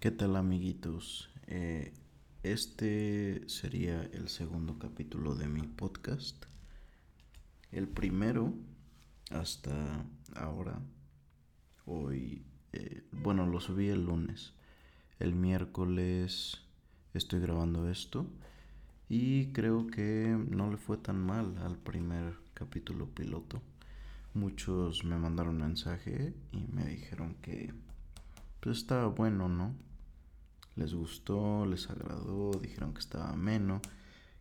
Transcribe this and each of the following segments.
¿Qué tal amiguitos? Eh, este sería el segundo capítulo de mi podcast. El primero hasta ahora, hoy, eh, bueno, lo subí el lunes. El miércoles estoy grabando esto y creo que no le fue tan mal al primer capítulo piloto. Muchos me mandaron mensaje y me dijeron que pues estaba bueno, ¿no? Les gustó, les agradó, dijeron que estaba ameno,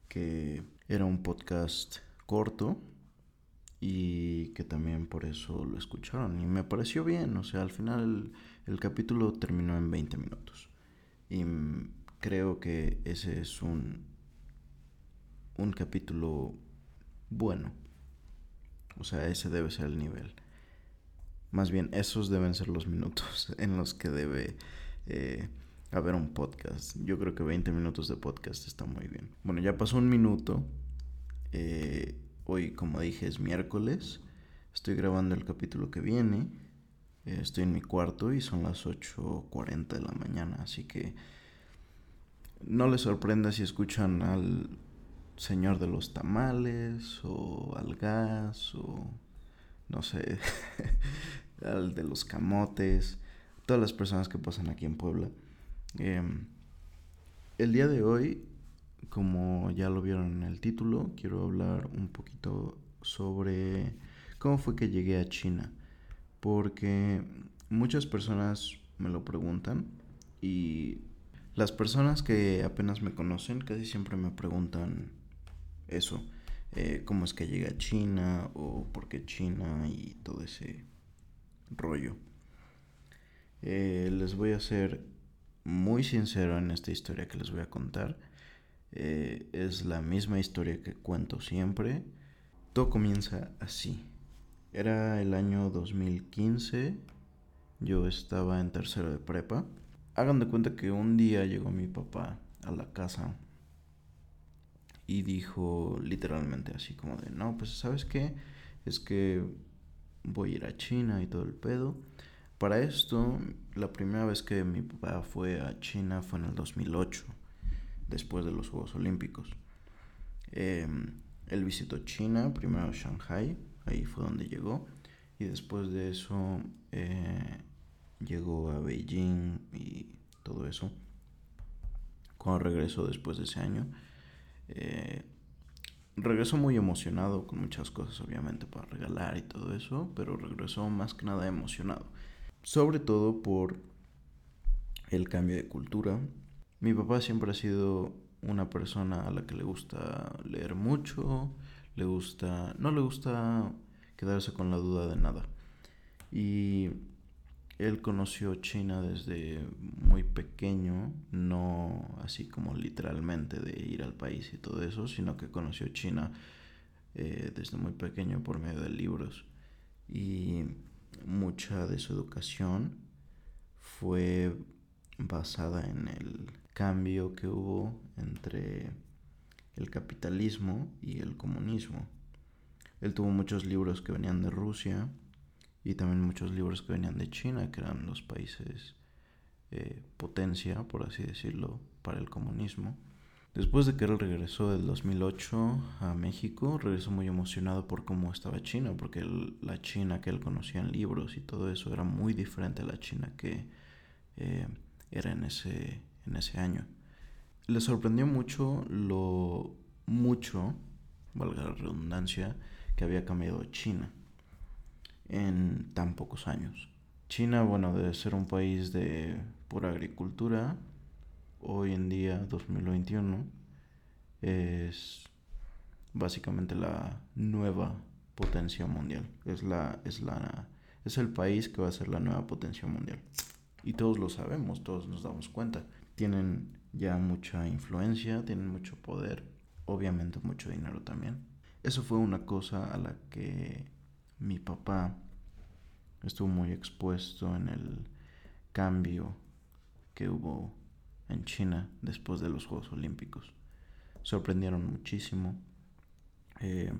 que era un podcast corto y que también por eso lo escucharon. Y me pareció bien, o sea, al final el, capítulo terminó en 20 minutos. Y creo que ese es un, un capítulo bueno. O sea, ese debe ser el nivel. Más bien, esos deben ser los minutos en los que debe eh, haber un podcast. Yo creo que 20 minutos de podcast está muy bien. Bueno, ya pasó un minuto. Eh, hoy, como dije, es miércoles. Estoy grabando el capítulo que viene. Eh, estoy en mi cuarto y son las 8.40 de la mañana. Así que no les sorprenda si escuchan al señor de los tamales o al gas o no sé, al de los camotes, todas las personas que pasan aquí en Puebla. Em, el día de hoy, como ya lo vieron en el título, quiero hablar un poquito sobre cómo fue que llegué a China. Porque muchas personas me lo preguntan y las personas que apenas me conocen casi siempre me preguntan eso. Eh, cómo es que llega a China o por qué China y todo ese rollo. Eh, les voy a ser muy sincero en esta historia que les voy a contar. Eh, es la misma historia que cuento siempre. Todo comienza así. Era el año 2015. Yo estaba en tercero de prepa. Hagan de cuenta que un día llegó mi papá a la casa y dijo literalmente así como de, no, pues sabes qué, es que voy a ir a China y todo el pedo. Para esto, la primera vez que mi papá fue a China fue en el 2008, después de los Juegos Olímpicos. Em, él visitó China, primero Shanghai, ahí fue donde llegó, y después de eso eh, llegó a Beijing y todo eso. Cuando regresó después de ese año, eh, regresó muy emocionado con muchas cosas, obviamente, para regalar y todo eso, pero regresó más que nada emocionado. Sobre todo por el cambio de cultura. Mi papá siempre ha sido una persona a la que le gusta leer mucho, le gusta, no le gusta quedarse con la duda de nada. Y él conoció China desde muy pequeño, no así como literalmente de ir al país y todo eso, sino que conoció China eh, desde muy pequeño por medio de libros. Y mucha de su educación fue basada en el cambio que hubo entre el capitalismo y el comunismo. Él tuvo muchos libros que venían de Rusia y también muchos libros que venían de China, que eran los países eh, potencia, por así decirlo, para el comunismo. Después de que él regresó del 2008 a México, regresó muy emocionado por cómo estaba China, porque la China que él conocía en libros y todo eso era muy diferente a la China que eh, era en ese, en ese año. Le sorprendió mucho lo mucho, valga la redundancia, que había cambiado China en tan pocos años. China, bueno, debe ser un país de pura agricultura. Hoy en día, 2021, es básicamente la nueva potencia mundial. Es la, es la, es el país que va a ser la nueva potencia mundial. Y todos lo sabemos, todos nos damos cuenta. Tienen ya mucha influencia, tienen mucho poder, obviamente mucho dinero también. Eso fue una cosa a la que mi papá estuvo muy expuesto en el cambio que hubo en China después de los Juegos Olímpicos. Sorprendieron muchísimo. Eh,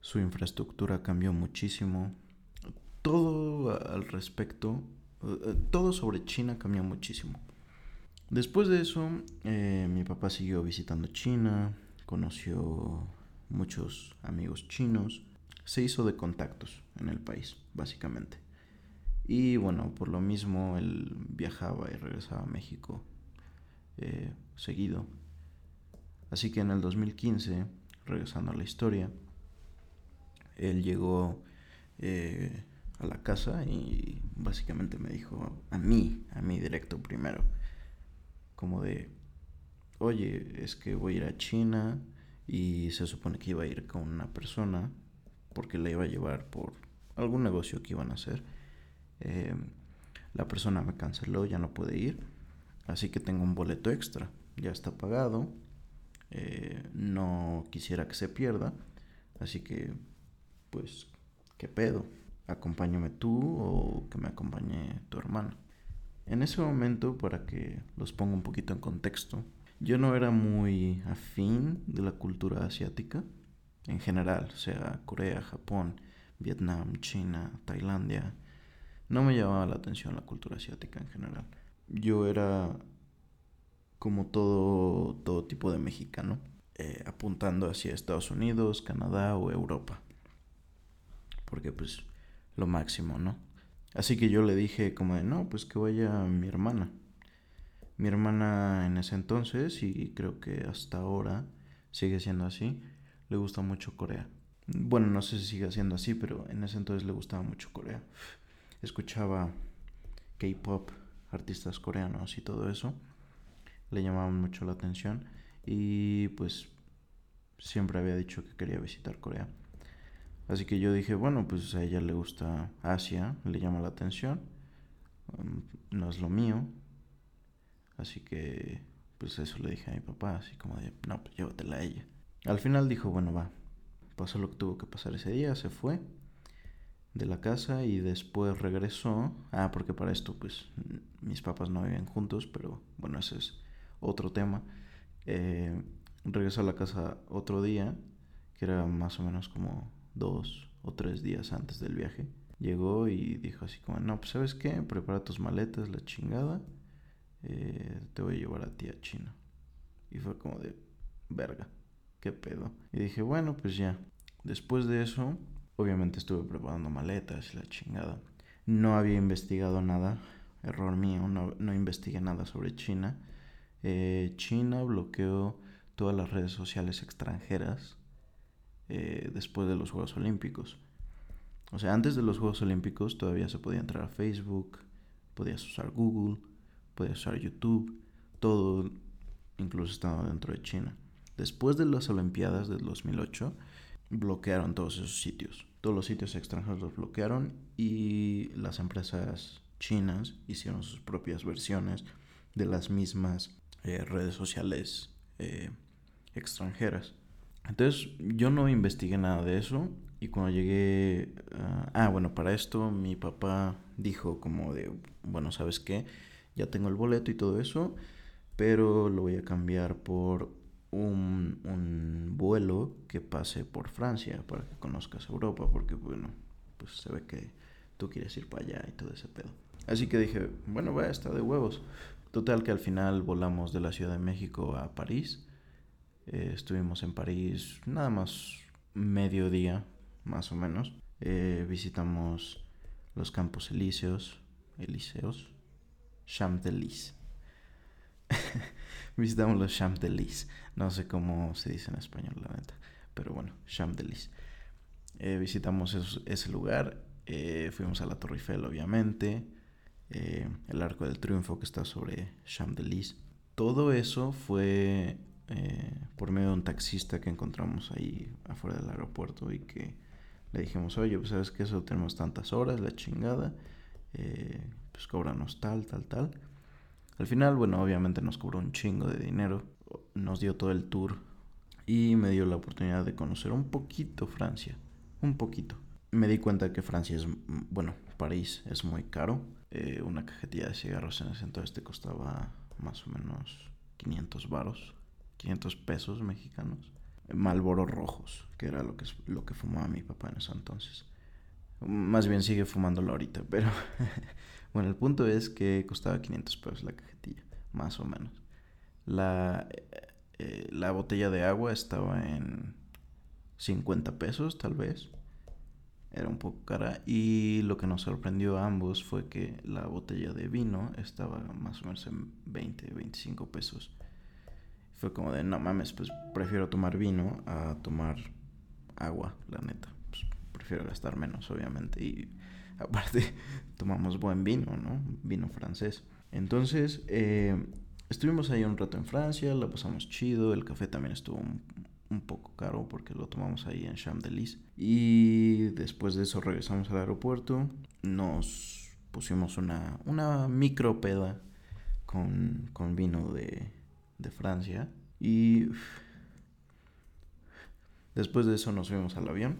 su infraestructura cambió muchísimo. Todo al respecto, eh, todo sobre China cambió muchísimo. Después de eso, eh, mi papá siguió visitando China, conoció muchos amigos chinos, se hizo de contactos en el país, básicamente. Y bueno, por lo mismo él viajaba y regresaba a México eh, seguido. Así que en el 2015, regresando a la historia, él llegó eh, a la casa y básicamente me dijo a mí, a mí directo primero, como de, oye, es que voy a ir a China y se supone que iba a ir con una persona porque la iba a llevar por algún negocio que iban a hacer. Eh, la persona me canceló, ya no puede ir, así que tengo un boleto extra, ya está pagado, eh, no quisiera que se pierda, así que pues, ¿qué pedo? Acompáñame tú o que me acompañe tu hermano. En ese momento, para que los ponga un poquito en contexto, yo no era muy afín de la cultura asiática en general, sea Corea, Japón, Vietnam, China, Tailandia. No me llamaba la atención la cultura asiática en general. Yo era como todo, todo tipo de mexicano, eh, apuntando hacia Estados Unidos, Canadá o Europa. Porque pues lo máximo, ¿no? Así que yo le dije como de, no, pues que vaya mi hermana. Mi hermana en ese entonces, y creo que hasta ahora sigue siendo así, le gusta mucho Corea. Bueno, no sé si sigue siendo así, pero en ese entonces le gustaba mucho Corea. Escuchaba K-pop, artistas coreanos y todo eso le llamaban mucho la atención y pues siempre había dicho que quería visitar Corea. Así que yo dije, bueno, pues a ella le gusta Asia, le llama la atención, um, no es lo mío, así que pues eso le dije a mi papá, así como de, no, pues llévatela a ella. Al final dijo, bueno, va, pasó lo que tuvo que pasar ese día, se fue de la casa y después regresó. Ah, porque para esto, pues, mis papás no vivían juntos, pero bueno, ese es otro tema. Eh, regresó a la casa otro día, que era más o menos como dos o tres días antes del viaje. Llegó y dijo así como, no, pues sabes qué, prepara tus maletas, la chingada, eh, te voy a llevar a ti a China. Y fue como de, verga, qué pedo. Y dije, bueno, pues ya. Después de eso, obviamente estuve preparando maletas y la chingada. No había investigado nada, error mío, no, investigué nada sobre China. Eh, China bloqueó todas las redes sociales extranjeras eh, después de los Juegos Olímpicos. O sea, antes de los Juegos Olímpicos todavía se podía entrar a Facebook, podías usar Google, podías usar YouTube, todo incluso estaba dentro de China. Después de las Olimpiadas del 2008, bloquearon todos esos sitios. Todos los sitios extranjeros los bloquearon y las empresas chinas hicieron sus propias versiones de las mismas eh, redes sociales eh, extranjeras. Entonces yo no investigué nada de eso y cuando llegué... ah, bueno, para esto mi papá dijo como de, bueno, ¿sabes qué? Ya tengo el boleto y todo eso, pero lo voy a cambiar por un, un vuelo que pase por Francia para que conozcas Europa, porque bueno, pues se ve que tú quieres ir para allá y todo ese pedo. Así que dije, bueno, va, está de huevos. Total que al final volamos de la Ciudad de México a París. Eh, estuvimos en París nada más medio día, más o menos. Eh, visitamos los campos elíseos, elíseos, Champs-Élysées. visitamos los Champs-Élysées. No sé cómo se dice en español, la neta. Pero bueno, Champs-Élysées. Eh, visitamos ese lugar. fuimos a la Torre Eiffel, obviamente. Eh, el Arco del Triunfo que está sobre Champs-Élysées. Todo eso fue eh, por medio de un taxista que encontramos ahí afuera del aeropuerto y que le dijimos, oye, pues sabes que eso tenemos tantas horas, la chingada, eh, pues cóbranos tal, tal, tal. Al final, bueno, obviamente nos cobró un chingo de dinero, nos dio todo el tour y me dio la oportunidad de conocer un poquito Francia, un poquito. Me di cuenta que Francia es, bueno, París es muy caro eh, una cajetilla de cigarros en ese entonces te costaba más o menos 500 varos, 500 pesos mexicanos. Malboros rojos, que era lo que, lo que fumaba mi papá en ese entonces. Más bien sigue fumándolo ahorita, pero bueno, el punto es que costaba 500 pesos la cajetilla. más o menos. La, eh, la botella de agua estaba en 50 pesos, tal vez. Era un poco cara. Y lo que nos sorprendió a ambos fue que la botella de vino estaba más o menos en 20, 25 pesos. Fue como de, no mames, pues prefiero tomar vino a tomar agua, la neta. Pues, prefiero gastar menos, obviamente. Y aparte, tomamos buen vino, ¿no? Vino francés. Entonces, eh, estuvimos ahí un rato en Francia, la pasamos chido. El café también estuvo un, poco caro porque lo tomamos ahí en Champs-Élysées. Y después de eso regresamos al aeropuerto. Nos pusimos una, una con, con vino de, de Francia. Y después de eso nos fuimos al avión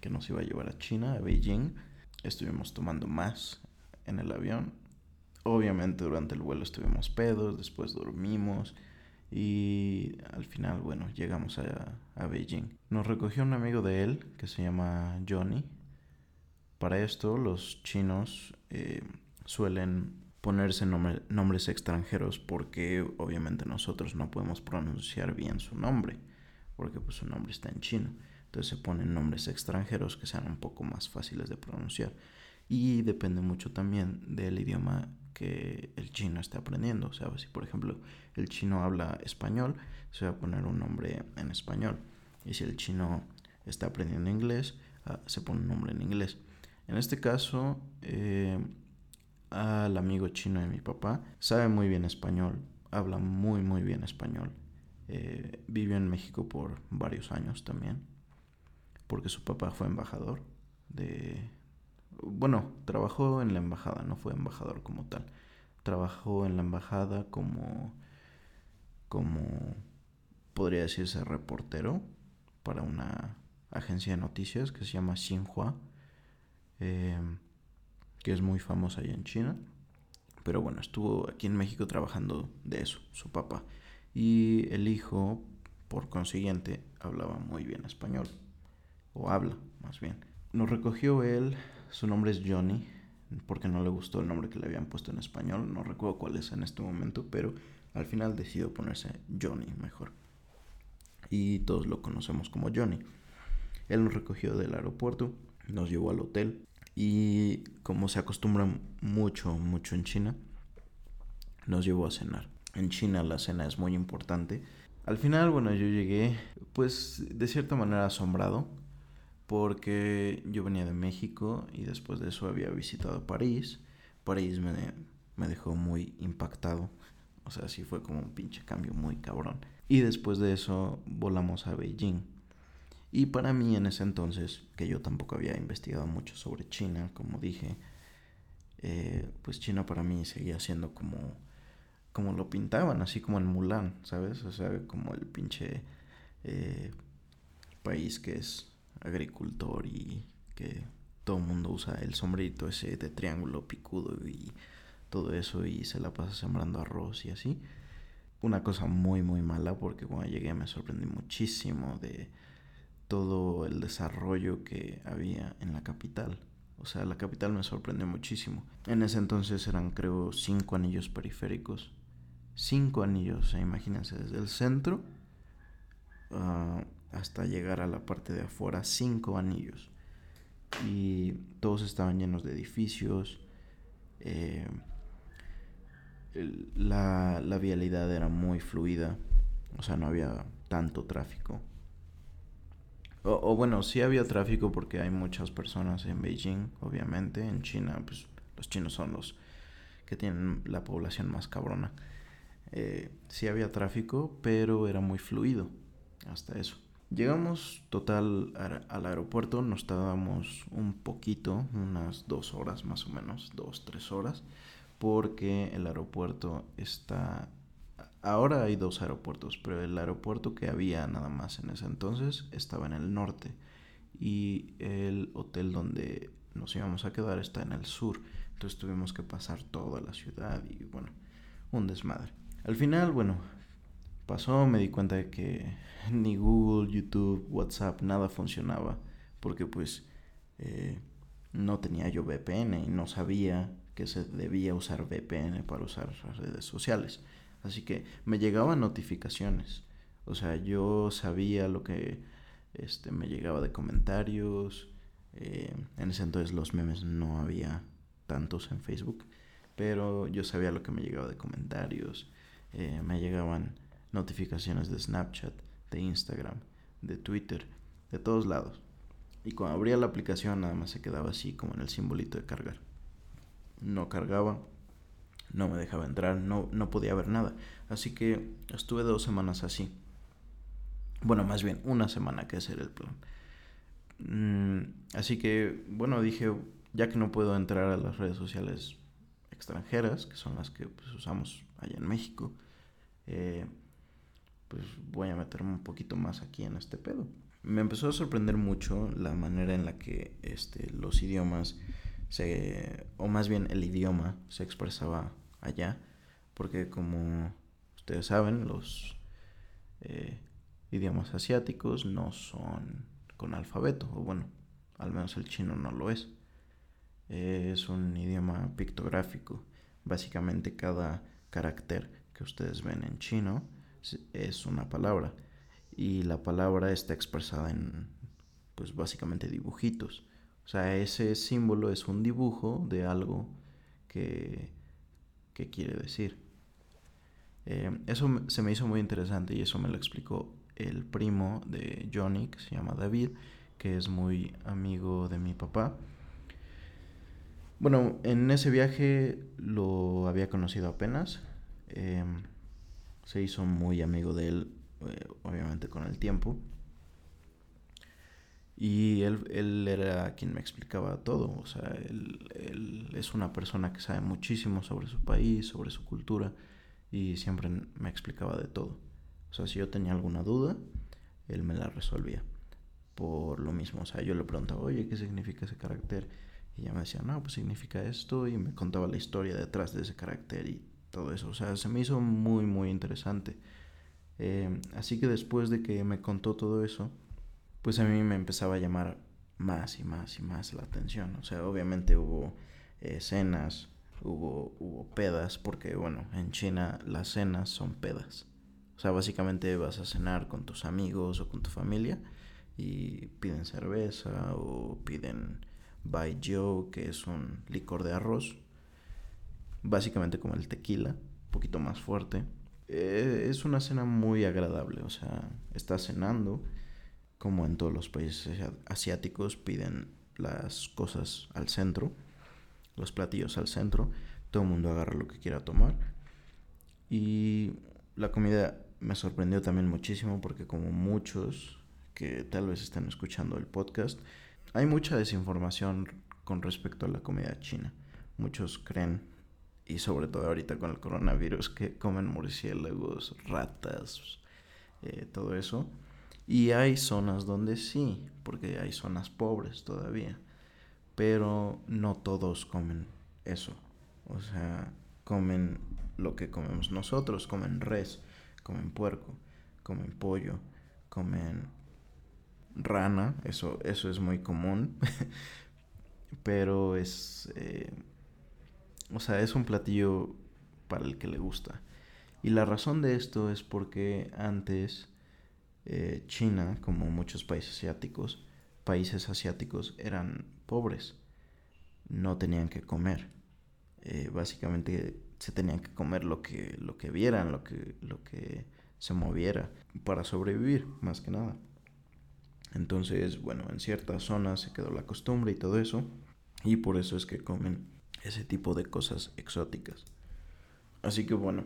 que nos iba a llevar a China, a Beijing. Estuvimos tomando más en el avión. Obviamente durante el vuelo estuvimos pedos, después dormimos y al final, bueno, llegamos a, a Beijing. Nos recogió un amigo de él que se llama Johnny. Para esto los chinos eh, suelen ponerse nombres extranjeros porque obviamente nosotros no podemos pronunciar bien su nombre porque pues su nombre está en chino. Entonces se ponen nombres extranjeros que sean un poco más fáciles de pronunciar. Y depende mucho también del idioma que el chino esté aprendiendo. O sea, si por ejemplo el chino habla español, se va a poner un nombre en español. Y si el chino está aprendiendo inglés, ah, se pone un nombre en inglés. En este caso, eh, al amigo chino de mi papá sabe muy bien español, habla muy muy bien español. Eh, vivió en México por varios años también, porque su papá fue embajador de... Bueno, trabajó en la embajada, no fue embajador como tal. Trabajó en la embajada como... como... podría decirse reportero para una agencia de noticias que se llama Xinhua. Eh, que es muy famosa allá en China. Pero bueno, estuvo aquí en México trabajando de eso, su papá. Y el hijo, por consiguiente, hablaba muy bien español. O habla, más bien. Nos recogió él, su nombre es Johnny, porque no le gustó el nombre que le habían puesto en español. No recuerdo cuál es en este momento, pero al final decidió ponerse Johnny mejor. Y todos lo conocemos como Johnny. Él nos recogió del aeropuerto, nos llevó al hotel y como se acostumbra mucho, mucho en China, nos llevó a cenar. En China la cena es muy importante. Al final, bueno, yo llegué pues de cierta manera asombrado porque yo venía de México y después de eso había visitado París. París me, me dejó muy impactado. O sea, sí fue como un pinche cambio muy cabrón. Y después de eso volamos a Beijing. Y para mí en ese entonces, que yo tampoco había investigado mucho sobre China, como dije, eh, pues China para mí seguía siendo como, como lo pintaban, así como en Mulan, ¿sabes? O sea, como el pinche eh, país que es agricultor y que todo el mundo usa el sombrerito ese de triángulo picudo y todo eso y se la pasa sembrando arroz y así. Una cosa muy muy mala porque cuando llegué me sorprendí muchísimo de todo el desarrollo que había en la capital. O sea, la capital me sorprendió muchísimo. En ese entonces eran, creo, cinco anillos periféricos. Cinco anillos, imagínense, desde el centro ah, hasta llegar a la parte de afuera, cinco anillos. Y todos estaban llenos de edificios. Eh, la, la vialidad era muy fluida, o sea, no había tanto tráfico. O, bueno, sí había tráfico porque hay muchas personas en Beijing, obviamente. En China, pues los chinos son los que tienen la población más cabrona. Eh, sí había tráfico, pero era muy fluido. Hasta eso. Llegamos total al aeropuerto, nos tardábamos un poquito, unas dos horas más o menos, dos, tres horas, porque el aeropuerto está Ahora hay dos aeropuertos, pero el aeropuerto que había nada más en ese entonces estaba en el norte y el hotel donde nos íbamos a quedar está en el sur. Entonces tuvimos que pasar toda la ciudad y bueno, un desmadre. Al final, bueno, pasó, me di cuenta de que ni Google, YouTube, WhatsApp, nada funcionaba porque pues eh, no tenía yo VPN y no sabía que se debía usar VPN para usar redes sociales. Así que me llegaban notificaciones. O sea, yo sabía lo que este, me llegaba de comentarios. Eh, en ese entonces los memes no había tantos en Facebook. Pero yo sabía lo que me llegaba de comentarios. Eh, me llegaban notificaciones de Snapchat, de Instagram, de Twitter, de todos lados. Y cuando abría la aplicación nada más se quedaba así como en el simbolito de cargar. No cargaba, no me dejaba entrar, no, no podía ver nada. Así que estuve dos semanas así. Bueno, más bien una semana que ese era el plan. Mm, así que, bueno, dije, ya que no puedo entrar a las redes sociales extranjeras, que son las que pues, usamos allá en México, eh, pues voy a meterme un poquito más aquí en este pedo. Me empezó a sorprender mucho la manera en la que este, los idiomas, se, o más bien el idioma, se expresaba allá, porque como ustedes saben, los eh, idiomas asiáticos no son con alfabeto, o bueno, al menos el chino no lo es. es un idioma pictográfico. Básicamente cada carácter que ustedes ven en chino es una palabra y la palabra está expresada en pues básicamente dibujitos. O sea, ese símbolo es un dibujo de algo que, que quiere decir. Eh, eso se me hizo muy interesante y eso me lo explicó el primo de Johnny, que se llama David, que es muy amigo de mi papá. Bueno, en ese viaje lo había conocido apenas. Em, se hizo muy amigo de él, eh, obviamente con el tiempo. Y él, él, era quien me explicaba todo. O sea, él, él, es una persona que sabe muchísimo sobre su país, sobre su cultura. Y siempre me explicaba de todo. O sea, si yo tenía alguna duda, él me la resolvía. Por lo mismo, o sea, yo le preguntaba, oye, ¿qué significa ese carácter? Y ella me decía, no, pues significa esto. Y me contaba la historia detrás de ese carácter todo eso. O sea, se me hizo muy, muy interesante. Eh, así que después de que me contó todo eso, pues a mí me empezaba a llamar más y más y más la atención. O sea, obviamente hubo cenas, hubo, hubo pedas, porque bueno, en China las cenas son pedas. O sea, básicamente vas a cenar con tus amigos o con tu familia y piden cerveza o piden Baijiu, que es un licor de arroz, básicamente como el tequila, un poquito más fuerte. Eh, es una cena muy agradable, o sea, estás cenando, como en todos los países asiáticos, piden las cosas al centro, los platillos al centro, todo el mundo agarra lo que quiera tomar. Y la comida me sorprendió también muchísimo porque como muchos que tal vez estén escuchando el podcast, hay mucha desinformación con respecto a la comida china. Muchos creen, y sobre todo ahorita con el coronavirus, que comen murciélagos, ratas, eh, todo eso. Y hay zonas donde sí, porque hay zonas pobres todavía. Pero no todos comen eso. O sea, comen lo que comemos nosotros, comen res comen puerco, comen pollo, comen rana, eso, eso es muy común, pero es, eh, o sea, es un platillo para el que le gusta. Y la razón de esto es porque antes eh, China, como muchos países asiáticos, países asiáticos eran pobres, no tenían que comer. Eh, básicamente se tenían que comer lo que, lo que vieran, lo que, lo que se moviera para sobrevivir, más que nada. Entonces, bueno, en ciertas zonas se quedó la costumbre y todo eso, y por eso es que comen ese tipo de cosas exóticas. Así que bueno,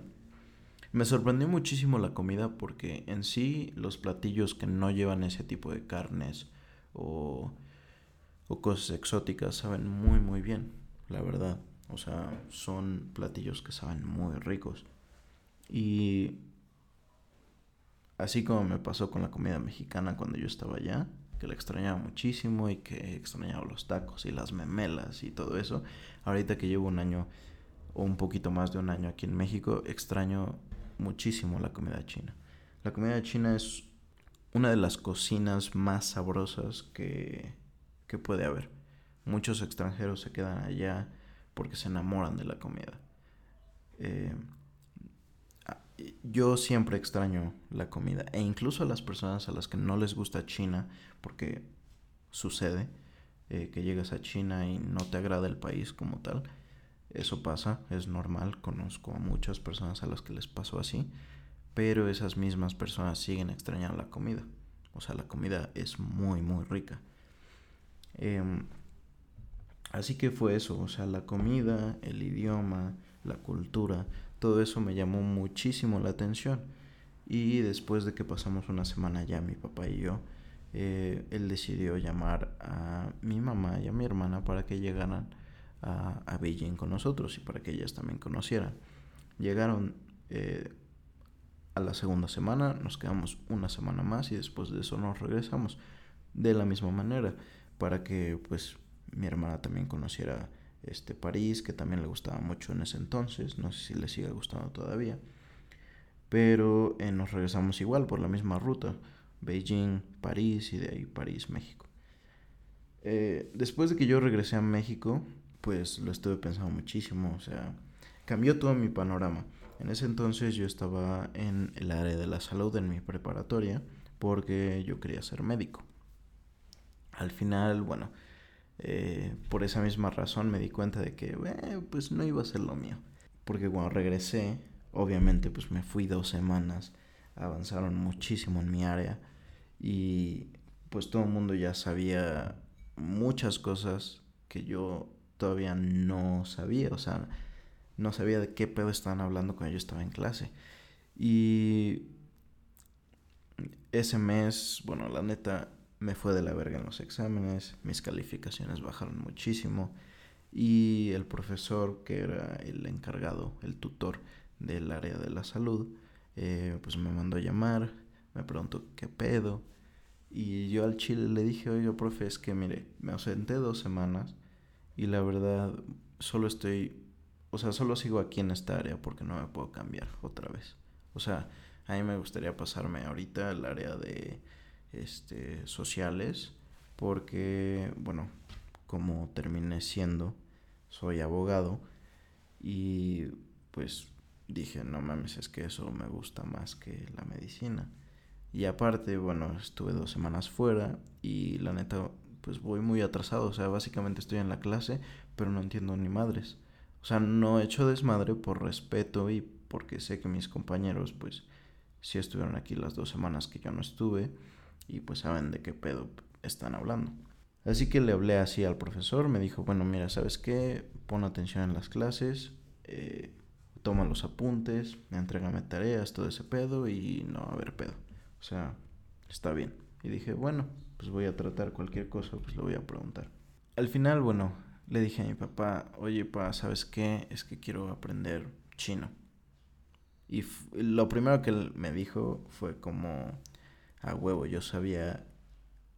me sorprendió muchísimo la comida porque en sí los platillos que no llevan ese tipo de carnes o, o cosas exóticas saben muy muy bien, la verdad. O sea, son platillos que saben muy ricos. Y así como me pasó con la comida mexicana cuando yo estaba allá, que la extrañaba muchísimo y que extrañaba los tacos y las memelas y todo eso, ahorita que llevo un año o un poquito más de un año aquí en México, extraño muchísimo la comida china. La comida china es una de las cocinas más sabrosas que, que puede haber. Muchos extranjeros se quedan allá porque se enamoran de la comida. Eh, yo siempre extraño la comida e incluso a las personas a las que no les gusta China, porque sucede eh, que llegas a China y no te agrada el país como tal, eso pasa, es normal, conozco a muchas personas a las que les pasó así, pero esas mismas personas siguen extrañando la comida, o sea, la comida es muy, muy rica. Em, así que fue eso, o sea, la comida, el idioma, la cultura, todo eso me llamó muchísimo la atención. Y después de que pasamos una semana ya mi papá y yo, eh, él decidió llamar a mi mamá y a mi hermana para que llegaran a, Beijing con nosotros y para que ellas también conocieran. Llegaron eh, a la segunda semana, nos quedamos una semana más y después de eso nos regresamos de la misma manera para que pues mi hermana también conociera este, París, que también le gustaba mucho en ese entonces, no sé si le sigue gustando todavía, pero eh, nos regresamos igual por la misma ruta, Beijing, París y de ahí París, México. Eh, después de que yo regresé a México, pues lo estuve pensando muchísimo, o sea, cambió todo mi panorama. En ese entonces yo estaba en el área de la salud en mi preparatoria porque yo quería ser médico. Al final, bueno, eh, por esa misma razón me di cuenta de que, eh, pues no iba a ser lo mío. Porque cuando regresé, obviamente, pues me fui dos semanas, avanzaron muchísimo en mi área y pues todo el mundo ya sabía muchas cosas que yo todavía no sabía, o sea, no sabía de qué pedo estaban hablando cuando yo estaba en clase. Y ese mes, bueno, la neta, me fue de la verga en los exámenes, mis calificaciones bajaron muchísimo y el profesor que era el encargado, el tutor del área de la salud, eh, pues me mandó a llamar, me preguntó qué pedo y yo al chile le dije, oye, profe, es que mire, me ausenté dos semanas y la verdad solo estoy, o sea, solo sigo aquí en esta área porque no me puedo cambiar otra vez. O sea, a mí me gustaría pasarme ahorita al área de este, sociales, porque, bueno, como terminé siendo, soy abogado y pues dije, no mames, es que eso me gusta más que la medicina. Y aparte, bueno, estuve dos semanas fuera y la neta, pues voy muy atrasado, o sea, básicamente estoy en la clase, pero no entiendo ni madres. O sea, no he hecho desmadre por respeto y porque sé que mis compañeros, pues, sí estuvieron aquí las dos semanas que yo no estuve y pues saben de qué pedo están hablando. Así que le hablé así al profesor, me dijo, bueno, mira, ¿sabes qué? Pon atención en las clases, eh, toma los apuntes, entrégame tareas, todo ese pedo y no va a haber pedo. O sea, está bien. Y dije, bueno, pues voy a tratar cualquier cosa, pues lo voy a preguntar. Al final, bueno, le dije a mi papá, oye, pa, ¿sabes qué? Es que quiero aprender chino. Y lo primero que él me dijo fue como, a huevo, yo sabía,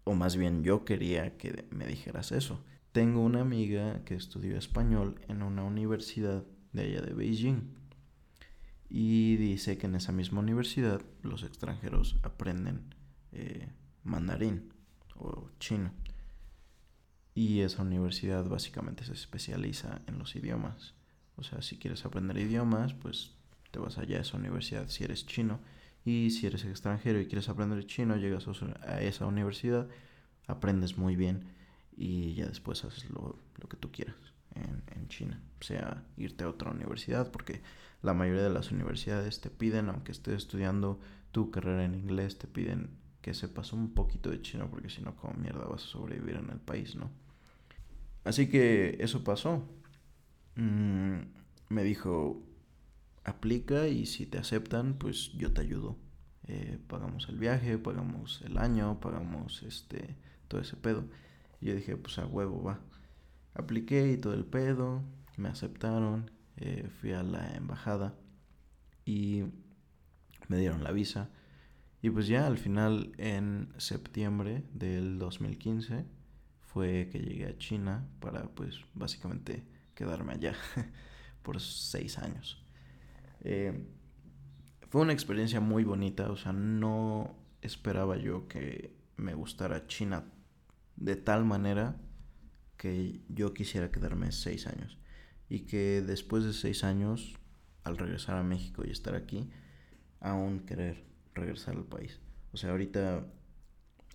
o más bien yo quería que me dijeras eso. Tengo una amiga que estudió español en una universidad de allá de Beijing. Y dice que en esa misma universidad los extranjeros aprenden eh, mandarín o chino. Y esa universidad básicamente se especializa en los idiomas. O sea, si quieres aprender idiomas, pues te vas allá a esa universidad si eres chino y si eres extranjero y quieres aprender chino, llegas a esa universidad, aprendes muy bien y ya después haces lo, que tú quieras en, en, China. Sea irte a otra universidad, porque la mayoría de las universidades te piden, aunque estés estudiando tu carrera en inglés, te piden que sepas un poquito de chino, porque si no, como mierda vas a sobrevivir en el país, ¿no? Así que eso pasó. Mm, me dijo, aplica y si te aceptan, pues yo te ayudo. Eh, pagamos el viaje, pagamos el año, pagamos este todo ese pedo. Y yo dije, pues a huevo va. Apliqué y todo el pedo, me aceptaron, eh, fui a la embajada y me dieron la visa. Y pues ya al final, en septiembre del 2015, fue que llegué a China para pues básicamente quedarme allá por seis años. Eh, fue una experiencia muy bonita, o sea, no esperaba yo que me gustara China de tal manera que yo quisiera quedarme seis años. Y que después de seis años, al regresar a México y estar aquí, aún querer regresar al país. O sea, ahorita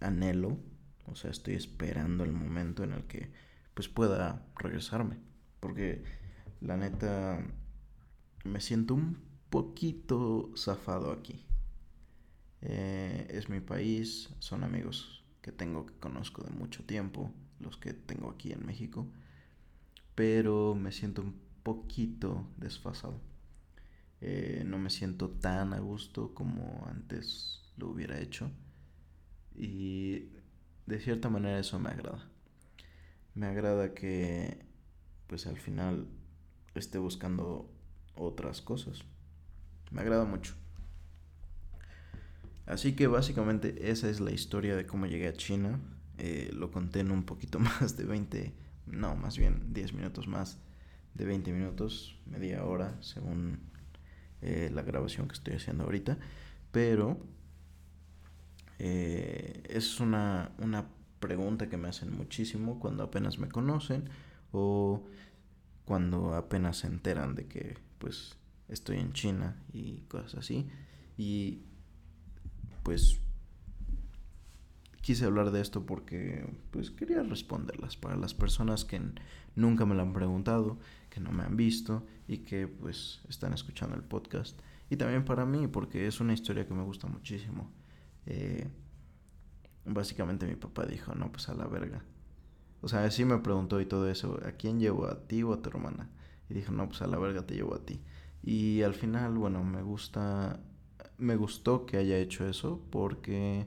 anhelo, o sea, estoy esperando el momento en el que pues pueda regresarme. Porque la neta me siento un poquito zafado aquí. Eh, es mi país, son amigos que tengo que conozco de mucho tiempo, los que tengo aquí en México, pero me siento un poquito desfasado. Eh, no me siento tan a gusto como antes lo hubiera hecho y de cierta manera eso me agrada. Me agrada que pues al final esté buscando otras cosas. Me agrada mucho. Así que básicamente esa es la historia de cómo llegué a China. Eh, lo conté en un poquito más de 20, no, más bien 10 minutos más de 20 minutos, media hora, según eh, la grabación que estoy haciendo ahorita. Pero eh, es una, una pregunta que me hacen muchísimo cuando apenas me conocen o cuando apenas se enteran de que pues estoy en China y cosas así. Y pues quise hablar de esto porque pues quería responderlas para las personas que nunca me lo han preguntado, que no me han visto y que pues están escuchando el podcast. Y también para mí porque es una historia que me gusta muchísimo. Eh, básicamente mi papá dijo, no, pues a la verga. O sea, sí me preguntó y todo eso, ¿a quién llevo? ¿A ti o a tu hermana? Y dijo, no, pues a la verga te llevo a ti. Y al final, bueno, me gusta, me gustó que haya hecho eso porque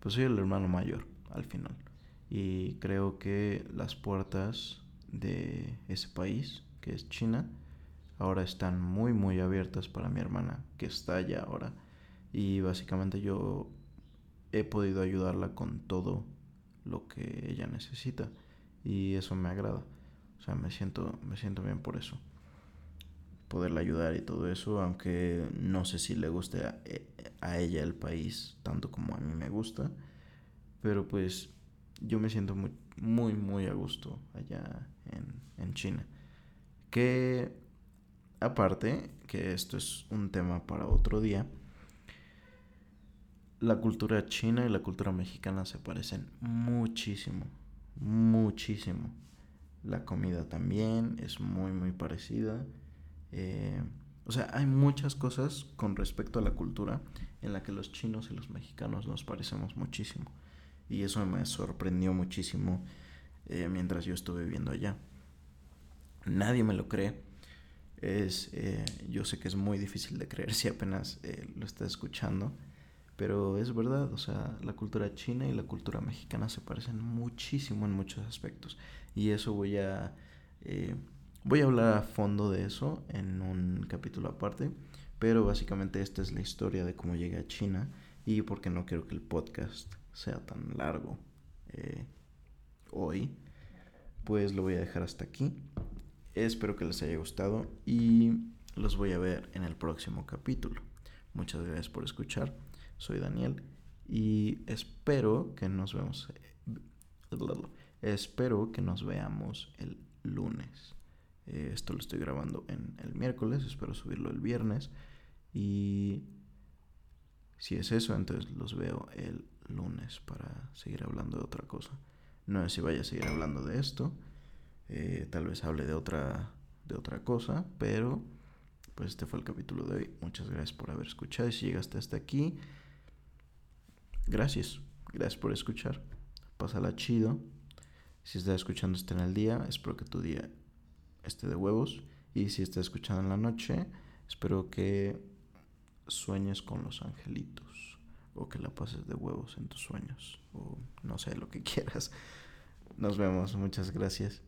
pues soy el hermano mayor al final. Y creo que las puertas de ese país, que es China, ahora están muy, muy abiertas para mi hermana, que está allá ahora. Y básicamente yo he podido ayudarla con todo lo que ella necesita. Y eso me agrada. O sea, me siento, me siento bien por eso poderla ayudar y todo eso, aunque no sé si le guste a, ella el país tanto como a mí me gusta, pero pues yo me siento muy, muy, muy a gusto allá en, en China. Que aparte, que esto es un tema para otro día, la cultura china y la cultura mexicana se parecen muchísimo, muchísimo. La comida también es muy, muy parecida. Eh, o sea, hay muchas cosas con respecto a la cultura en la que los chinos y los mexicanos nos parecemos muchísimo. Y eso me sorprendió muchísimo eh, mientras yo estuve viviendo allá. Nadie me lo cree. Es, eh, yo sé que es muy difícil de creer si apenas lo estás escuchando, pero es verdad, o sea, la cultura china y la cultura mexicana se parecen muchísimo en muchos aspectos. Y eso voy a Voy a hablar a fondo de eso en un capítulo aparte, pero básicamente esta es la historia de cómo llegué a China y porque no quiero que el podcast sea tan largo eh, hoy, pues lo voy a dejar hasta aquí. Espero que les haya gustado y los voy a ver en el próximo capítulo. Muchas gracias por escuchar. Soy Daniel y espero que nos vemos. Eh, espero que nos veamos el lunes. Eh, esto lo estoy grabando en el miércoles, espero subirlo el viernes. Y si es eso, entonces los veo el lunes para seguir hablando de otra cosa. No sé si vaya a seguir hablando de esto. Eh, tal vez hable de otra, de otra cosa, pero pues este fue el capítulo de hoy. Muchas gracias por haber escuchado y si llegaste hasta aquí, gracias. Gracias por escuchar. Pásala chido. Si estás escuchando esto en el día, espero que tu día este de huevos. Y si estás escuchando en la noche, espero que sueñes con los angelitos. O que la pases de huevos en tus sueños. O no sé, lo que quieras. Nos vemos. Muchas gracias.